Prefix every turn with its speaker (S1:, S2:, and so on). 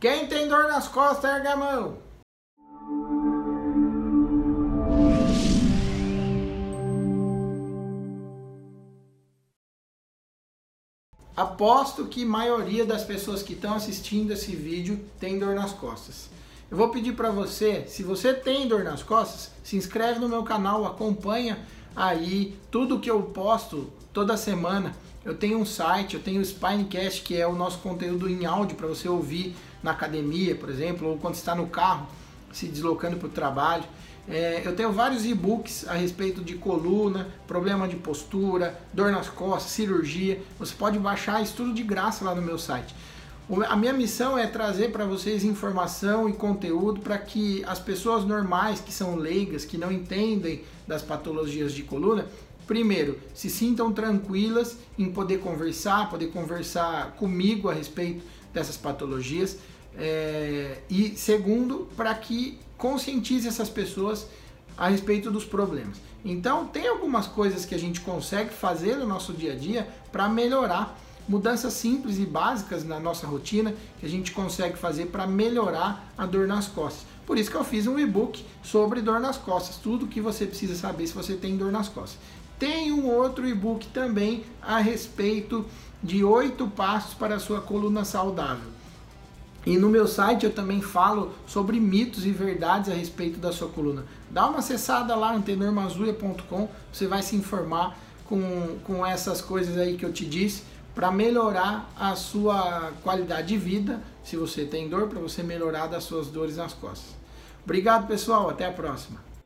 S1: Quem tem dor nas costas, erga a mão. Aposto que a maioria das pessoas que estão assistindo esse vídeo tem dor nas costas. Eu vou pedir para você, se você tem dor nas costas, se inscreve no meu canal, acompanha aí tudo que eu posto toda semana. Eu tenho um site, eu tenho o Spinecast, que é o nosso conteúdo em áudio para você ouvir na academia, por exemplo, ou quando está no carro se deslocando para o trabalho. É, eu tenho vários e-books a respeito de coluna, problema de postura, dor nas costas, cirurgia. Você pode baixar isso tudo de graça lá no meu site. A minha missão é trazer para vocês informação e conteúdo para que as pessoas normais, que são leigas, que não entendem das patologias de coluna, primeiro, se sintam tranquilas em poder conversar, poder conversar comigo a respeito dessas patologias. É, e segundo, para que conscientize essas pessoas a respeito dos problemas. Então, tem algumas coisas que a gente consegue fazer no nosso dia a dia para melhorar mudanças simples e básicas na nossa rotina que a gente consegue fazer para melhorar a dor nas costas. Por isso que eu fiz um e-book sobre dor nas costas, tudo que você precisa saber se você tem dor nas costas. Tem um outro e-book também a respeito de oito passos para a sua coluna saudável. E no meu site eu também falo sobre mitos e verdades a respeito da sua coluna. Dá uma acessada lá, antenormazuia.com, você vai se informar com, com essas coisas aí que eu te disse para melhorar a sua qualidade de vida, se você tem dor, para você melhorar das suas dores nas costas. Obrigado, pessoal. Até a próxima.